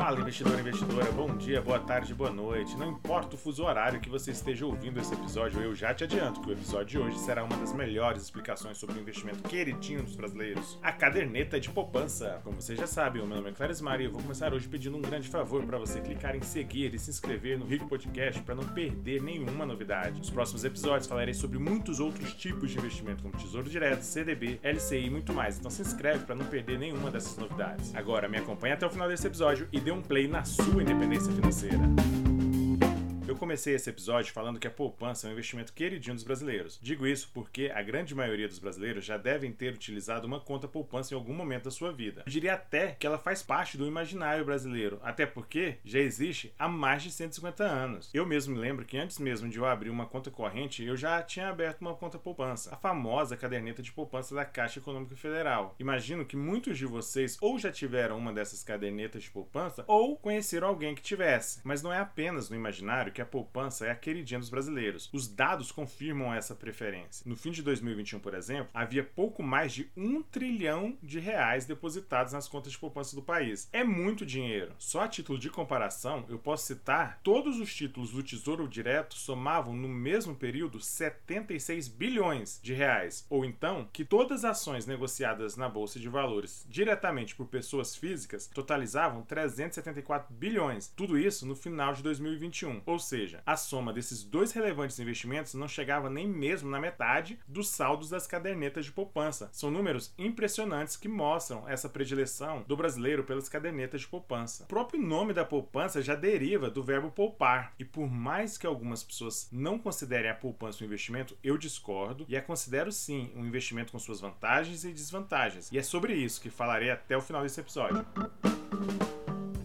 Fala, investidor investidora, bom dia, boa tarde, boa noite. Não importa o fuso horário que você esteja ouvindo esse episódio, eu já te adianto que o episódio de hoje será uma das melhores explicações sobre o investimento queridinho dos brasileiros, a caderneta de poupança. Como você já sabe, o meu nome é Clares Mari e eu vou começar hoje pedindo um grande favor para você clicar em seguir e se inscrever no Rico Podcast para não perder nenhuma novidade. Nos próximos episódios falarei sobre muitos outros tipos de investimento, como Tesouro Direto, CDB, LCI e muito mais. Então se inscreve para não perder nenhuma dessas novidades. Agora me acompanhe até o final desse episódio e dê dê um play na sua independência financeira. Comecei esse episódio falando que a poupança é um investimento queridinho dos brasileiros. Digo isso porque a grande maioria dos brasileiros já devem ter utilizado uma conta poupança em algum momento da sua vida. Eu diria até que ela faz parte do imaginário brasileiro, até porque já existe há mais de 150 anos. Eu mesmo me lembro que antes mesmo de eu abrir uma conta corrente, eu já tinha aberto uma conta poupança, a famosa caderneta de poupança da Caixa Econômica Federal. Imagino que muitos de vocês ou já tiveram uma dessas cadernetas de poupança ou conheceram alguém que tivesse. Mas não é apenas no imaginário que a poupança é a queridinha dos brasileiros. Os dados confirmam essa preferência. No fim de 2021, por exemplo, havia pouco mais de um trilhão de reais depositados nas contas de poupança do país. É muito dinheiro. Só a título de comparação, eu posso citar todos os títulos do Tesouro Direto somavam no mesmo período 76 bilhões de reais, ou então que todas as ações negociadas na bolsa de valores diretamente por pessoas físicas totalizavam 374 bilhões. Tudo isso no final de 2021. Ou seja, a soma desses dois relevantes investimentos não chegava nem mesmo na metade dos saldos das cadernetas de poupança. São números impressionantes que mostram essa predileção do brasileiro pelas cadernetas de poupança. O próprio nome da poupança já deriva do verbo poupar, e por mais que algumas pessoas não considerem a poupança um investimento, eu discordo e a considero sim um investimento com suas vantagens e desvantagens. E é sobre isso que falarei até o final desse episódio.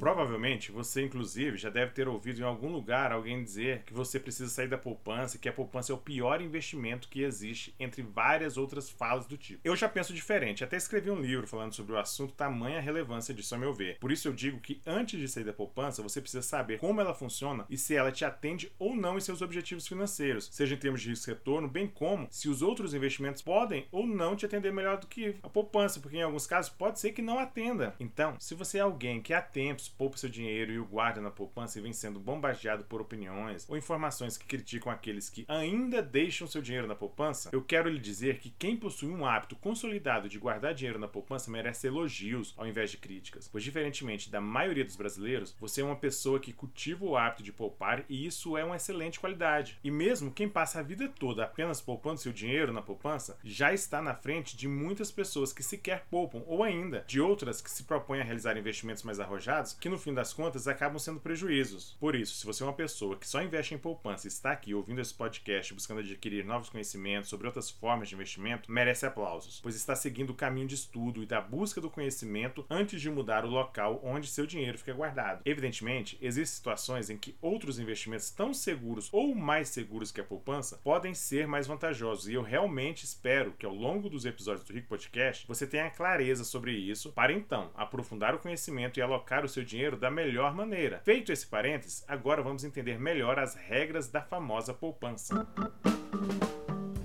Provavelmente você, inclusive, já deve ter ouvido em algum lugar alguém dizer que você precisa sair da poupança, que a poupança é o pior investimento que existe, entre várias outras falas do tipo. Eu já penso diferente, até escrevi um livro falando sobre o assunto, tamanha relevância disso, a meu ver. Por isso eu digo que antes de sair da poupança, você precisa saber como ela funciona e se ela te atende ou não em seus objetivos financeiros, seja em termos de risco-retorno, bem como se os outros investimentos podem ou não te atender melhor do que a poupança, porque em alguns casos pode ser que não atenda. Então, se você é alguém que há tempos poupa seu dinheiro e o guarda na poupança e vem sendo bombardeado por opiniões ou informações que criticam aqueles que ainda deixam seu dinheiro na poupança, eu quero lhe dizer que quem possui um hábito consolidado de guardar dinheiro na poupança merece elogios ao invés de críticas, pois diferentemente da maioria dos brasileiros, você é uma pessoa que cultiva o hábito de poupar e isso é uma excelente qualidade. E mesmo quem passa a vida toda apenas poupando seu dinheiro na poupança, já está na frente de muitas pessoas que sequer poupam ou ainda de outras que se propõem a realizar investimentos mais arrojados que no fim das contas acabam sendo prejuízos. Por isso, se você é uma pessoa que só investe em poupança e está aqui ouvindo esse podcast buscando adquirir novos conhecimentos sobre outras formas de investimento, merece aplausos, pois está seguindo o caminho de estudo e da busca do conhecimento antes de mudar o local onde seu dinheiro fica guardado. Evidentemente, existem situações em que outros investimentos tão seguros ou mais seguros que a poupança podem ser mais vantajosos e eu realmente espero que ao longo dos episódios do Rico Podcast você tenha clareza sobre isso para então aprofundar o conhecimento e alocar o seu dinheiro dinheiro da melhor maneira. Feito esse parênteses, agora vamos entender melhor as regras da famosa poupança.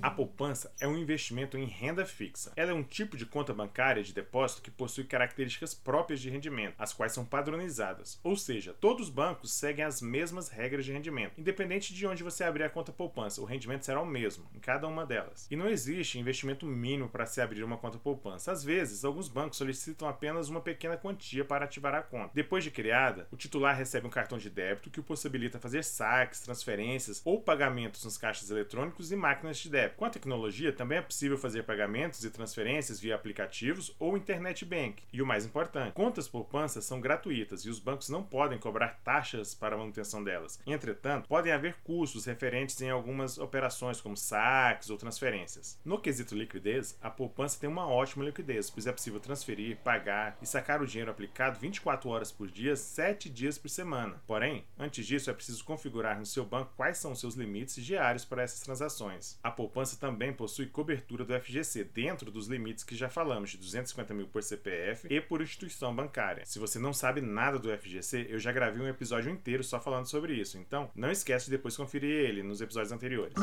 A poupança é um investimento em renda fixa. Ela é um tipo de conta bancária de depósito que possui características próprias de rendimento, as quais são padronizadas. Ou seja, todos os bancos seguem as mesmas regras de rendimento. Independente de onde você abrir a conta poupança, o rendimento será o mesmo em cada uma delas. E não existe investimento mínimo para se abrir uma conta poupança. Às vezes, alguns bancos solicitam apenas uma pequena quantia para ativar a conta. Depois de criada, o titular recebe um cartão de débito que o possibilita fazer saques, transferências ou pagamentos nos caixas eletrônicos e máquinas de débito. Com a tecnologia, também é possível fazer pagamentos e transferências via aplicativos ou internet bank. E o mais importante, contas poupanças são gratuitas e os bancos não podem cobrar taxas para a manutenção delas. Entretanto, podem haver custos referentes em algumas operações, como saques ou transferências. No quesito liquidez, a poupança tem uma ótima liquidez, pois é possível transferir, pagar e sacar o dinheiro aplicado 24 horas por dia, 7 dias por semana. Porém, antes disso, é preciso configurar no seu banco quais são os seus limites diários para essas transações. A poupança poupança também possui cobertura do FGC, dentro dos limites que já falamos, de 250 mil por CPF e por instituição bancária. Se você não sabe nada do FGC, eu já gravei um episódio inteiro só falando sobre isso, então não esquece de depois conferir ele nos episódios anteriores.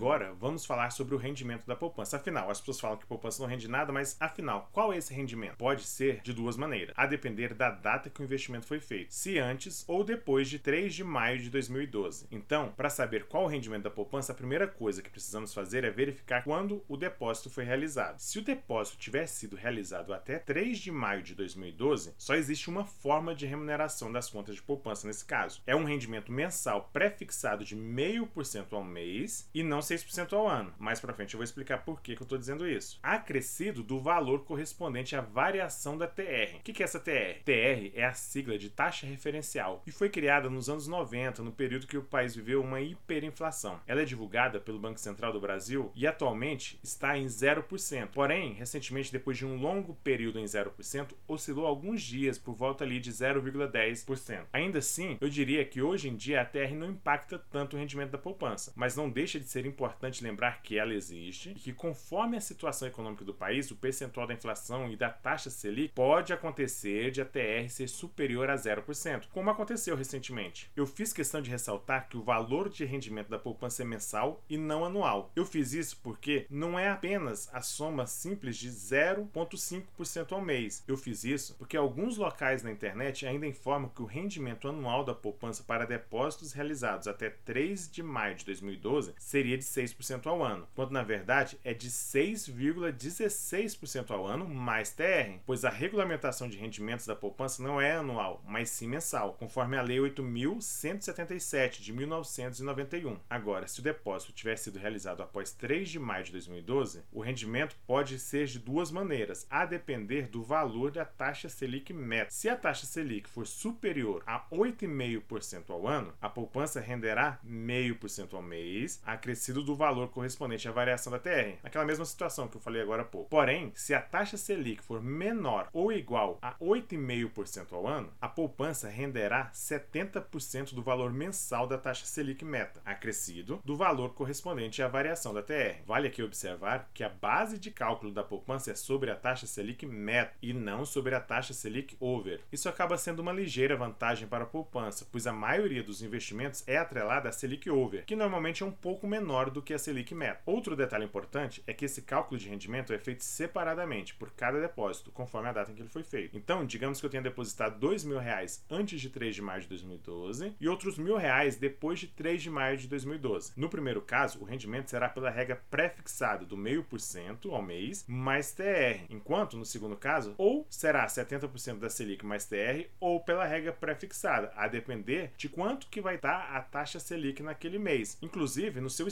Agora, vamos falar sobre o rendimento da poupança. Afinal, as pessoas falam que poupança não rende nada, mas afinal, qual é esse rendimento? Pode ser de duas maneiras, a depender da data que o investimento foi feito, se antes ou depois de 3 de maio de 2012. Então, para saber qual o rendimento da poupança, a primeira coisa que precisamos fazer é verificar quando o depósito foi realizado. Se o depósito tivesse sido realizado até 3 de maio de 2012, só existe uma forma de remuneração das contas de poupança nesse caso. É um rendimento mensal pré-fixado de 0,5% ao mês e não 6% ao ano. Mais para frente eu vou explicar por que, que eu estou dizendo isso. Acrescido do valor correspondente à variação da TR. O que, que é essa TR? TR é a sigla de taxa referencial e foi criada nos anos 90, no período que o país viveu uma hiperinflação. Ela é divulgada pelo Banco Central do Brasil e atualmente está em 0%. Porém, recentemente, depois de um longo período em 0%, oscilou alguns dias por volta ali de 0,10%. Ainda assim, eu diria que hoje em dia a TR não impacta tanto o rendimento da poupança, mas não deixa de ser importante lembrar que ela existe e que conforme a situação econômica do país, o percentual da inflação e da taxa Selic pode acontecer de a TR ser superior a 0%, como aconteceu recentemente. Eu fiz questão de ressaltar que o valor de rendimento da poupança é mensal e não anual. Eu fiz isso porque não é apenas a soma simples de 0,5% ao mês. Eu fiz isso porque alguns locais na internet ainda informam que o rendimento anual da poupança para depósitos realizados até 3 de maio de 2012 seria de 6% ao ano, quando na verdade é de 6,16% ao ano mais TR, pois a regulamentação de rendimentos da poupança não é anual, mas sim mensal, conforme a Lei 8.177 de 1991. Agora, se o depósito tiver sido realizado após 3 de maio de 2012, o rendimento pode ser de duas maneiras, a depender do valor da taxa Selic meta. Se a taxa Selic for superior a 8,5% ao ano, a poupança renderá 0,5% ao mês, acrescido do valor correspondente à variação da TR. Aquela mesma situação que eu falei agora há pouco. Porém, se a taxa Selic for menor ou igual a 8,5% ao ano, a poupança renderá 70% do valor mensal da taxa Selic meta, acrescido do valor correspondente à variação da TR. Vale aqui observar que a base de cálculo da poupança é sobre a taxa Selic meta e não sobre a taxa Selic over. Isso acaba sendo uma ligeira vantagem para a poupança, pois a maioria dos investimentos é atrelada à Selic over, que normalmente é um pouco menor do que a Selic meta. Outro detalhe importante é que esse cálculo de rendimento é feito separadamente por cada depósito, conforme a data em que ele foi feito. Então, digamos que eu tenha depositado dois mil reais antes de 3 de maio de 2012 e outros mil reais depois de 3 de maio de 2012. No primeiro caso, o rendimento será pela regra pré-fixada do meio por cento ao mês mais TR, enquanto no segundo caso, ou será 70% da Selic mais TR ou pela regra pré-fixada, a depender de quanto que vai estar a taxa Selic naquele mês. Inclusive, no seu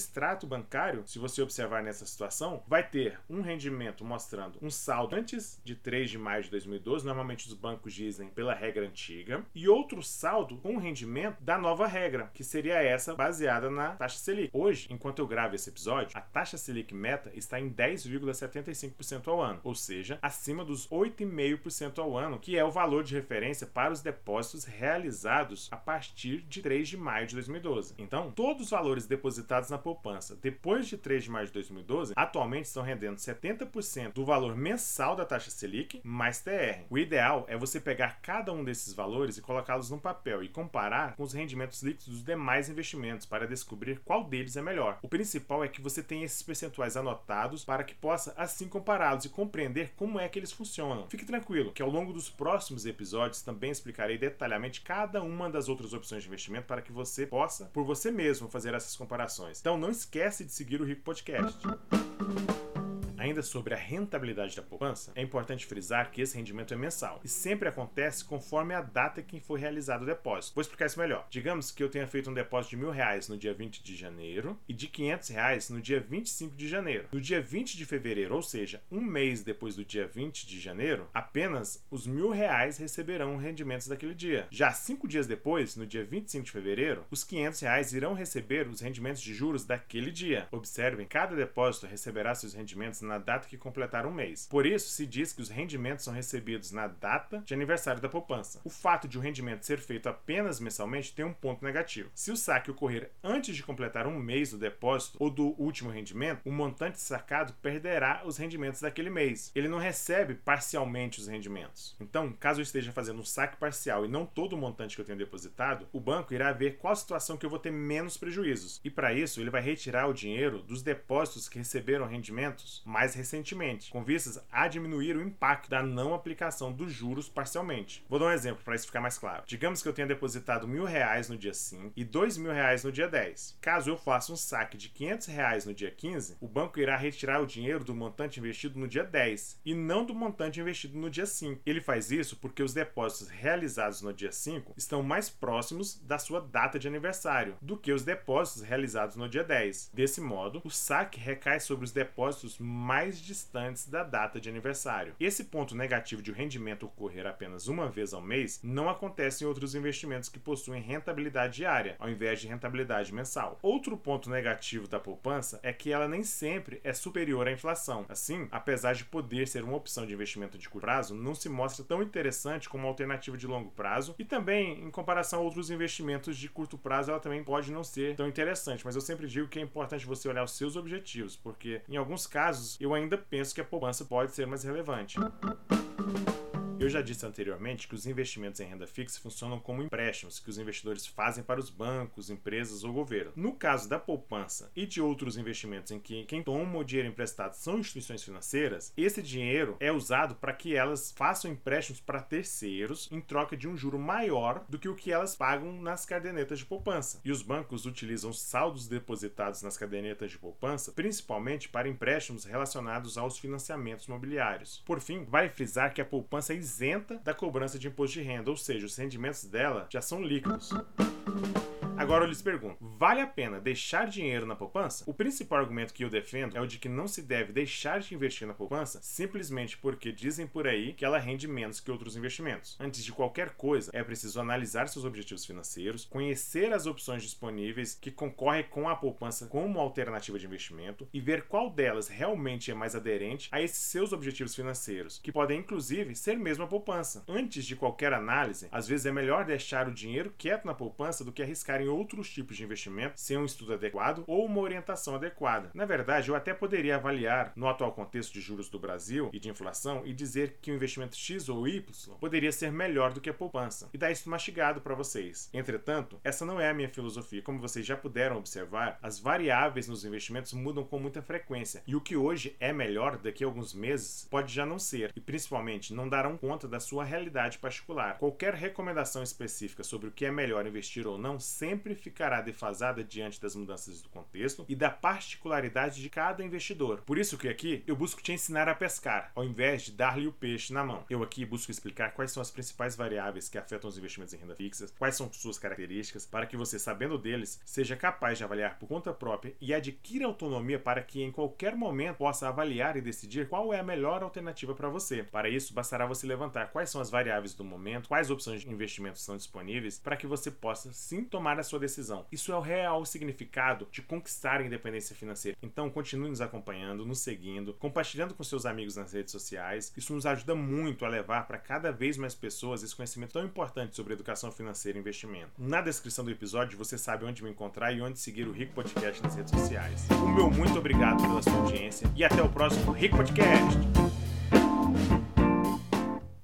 bancário, se você observar nessa situação, vai ter um rendimento mostrando um saldo antes de 3 de maio de 2012, normalmente os bancos dizem pela regra antiga, e outro saldo com rendimento da nova regra, que seria essa baseada na taxa Selic. Hoje, enquanto eu gravo esse episódio, a taxa Selic meta está em 10,75% ao ano, ou seja, acima dos 8,5% ao ano, que é o valor de referência para os depósitos realizados a partir de 3 de maio de 2012. Então, todos os valores depositados na poupança depois de 3 de maio de 2012 atualmente estão rendendo 70% do valor mensal da taxa Selic mais TR. O ideal é você pegar cada um desses valores e colocá-los no papel e comparar com os rendimentos líquidos dos demais investimentos para descobrir qual deles é melhor. O principal é que você tenha esses percentuais anotados para que possa assim compará-los e compreender como é que eles funcionam. Fique tranquilo que ao longo dos próximos episódios também explicarei detalhadamente cada uma das outras opções de investimento para que você possa, por você mesmo, fazer essas comparações. Então não esquece de seguir o Rico Podcast. Ainda sobre a rentabilidade da poupança, é importante frisar que esse rendimento é mensal e sempre acontece conforme a data em que foi realizado o depósito. Vou explicar isso melhor. Digamos que eu tenha feito um depósito de mil reais no dia 20 de janeiro e de 500 reais no dia 25 de janeiro. No dia 20 de fevereiro, ou seja, um mês depois do dia 20 de janeiro, apenas os mil reais receberão rendimentos daquele dia. Já cinco dias depois, no dia 25 de fevereiro, os 500 reais irão receber os rendimentos de juros daquele dia. Observem, cada depósito receberá seus rendimentos na na data que completar um mês. Por isso, se diz que os rendimentos são recebidos na data de aniversário da poupança. O fato de o rendimento ser feito apenas mensalmente tem um ponto negativo. Se o saque ocorrer antes de completar um mês do depósito ou do último rendimento, o montante sacado perderá os rendimentos daquele mês. Ele não recebe parcialmente os rendimentos. Então, caso eu esteja fazendo um saque parcial e não todo o montante que eu tenho depositado, o banco irá ver qual situação que eu vou ter menos prejuízos. E para isso, ele vai retirar o dinheiro dos depósitos que receberam rendimentos mais recentemente, com vistas a diminuir o impacto da não aplicação dos juros parcialmente. Vou dar um exemplo para isso ficar mais claro. Digamos que eu tenha depositado mil reais no dia 5 e dois mil reais no dia 10. Caso eu faça um saque de 500 reais no dia 15, o banco irá retirar o dinheiro do montante investido no dia 10 e não do montante investido no dia 5. Ele faz isso porque os depósitos realizados no dia 5 estão mais próximos da sua data de aniversário do que os depósitos realizados no dia 10. Desse modo, o saque recai sobre os depósitos mais distantes da data de aniversário. Esse ponto negativo de o rendimento ocorrer apenas uma vez ao mês não acontece em outros investimentos que possuem rentabilidade diária, ao invés de rentabilidade mensal. Outro ponto negativo da poupança é que ela nem sempre é superior à inflação. Assim, apesar de poder ser uma opção de investimento de curto prazo, não se mostra tão interessante como alternativa de longo prazo e também, em comparação a outros investimentos de curto prazo, ela também pode não ser tão interessante. Mas eu sempre digo que é importante você olhar os seus objetivos, porque em alguns casos eu ainda penso que a poupança pode ser mais relevante. Eu já disse anteriormente que os investimentos em renda fixa funcionam como empréstimos que os investidores fazem para os bancos, empresas ou governo. No caso da poupança e de outros investimentos em que quem toma o dinheiro emprestado são instituições financeiras, esse dinheiro é usado para que elas façam empréstimos para terceiros em troca de um juro maior do que o que elas pagam nas cadernetas de poupança. E os bancos utilizam saldos depositados nas cadernetas de poupança principalmente para empréstimos relacionados aos financiamentos imobiliários. Por fim, vale frisar que a poupança é isenta da cobrança de imposto de renda, ou seja, os rendimentos dela já são líquidos. Agora eu lhes pergunto: vale a pena deixar dinheiro na poupança? O principal argumento que eu defendo é o de que não se deve deixar de investir na poupança simplesmente porque dizem por aí que ela rende menos que outros investimentos. Antes de qualquer coisa, é preciso analisar seus objetivos financeiros, conhecer as opções disponíveis que concorrem com a poupança como alternativa de investimento e ver qual delas realmente é mais aderente a esses seus objetivos financeiros, que podem inclusive ser mesmo a poupança. Antes de qualquer análise, às vezes é melhor deixar o dinheiro quieto na poupança do que arriscar em outros tipos de investimento sem um estudo adequado ou uma orientação adequada. Na verdade, eu até poderia avaliar, no atual contexto de juros do Brasil e de inflação, e dizer que o investimento X ou Y poderia ser melhor do que a poupança, e dar isso mastigado para vocês. Entretanto, essa não é a minha filosofia. Como vocês já puderam observar, as variáveis nos investimentos mudam com muita frequência, e o que hoje é melhor daqui a alguns meses pode já não ser, e principalmente não darão conta da sua realidade particular. Qualquer recomendação específica sobre o que é melhor investir ou não sempre sempre ficará defasada diante das mudanças do contexto e da particularidade de cada investidor. Por isso que aqui eu busco te ensinar a pescar, ao invés de dar-lhe o peixe na mão. Eu aqui busco explicar quais são as principais variáveis que afetam os investimentos em renda fixa, quais são suas características, para que você, sabendo deles, seja capaz de avaliar por conta própria e adquira autonomia para que em qualquer momento possa avaliar e decidir qual é a melhor alternativa para você. Para isso, bastará você levantar quais são as variáveis do momento, quais opções de investimento são disponíveis, para que você possa sim tomar a sua decisão. Isso é o real significado de conquistar a independência financeira. Então, continue nos acompanhando, nos seguindo, compartilhando com seus amigos nas redes sociais. Isso nos ajuda muito a levar para cada vez mais pessoas esse conhecimento tão importante sobre educação financeira e investimento. Na descrição do episódio você sabe onde me encontrar e onde seguir o Rico Podcast nas redes sociais. O meu muito obrigado pela sua audiência e até o próximo Rico Podcast.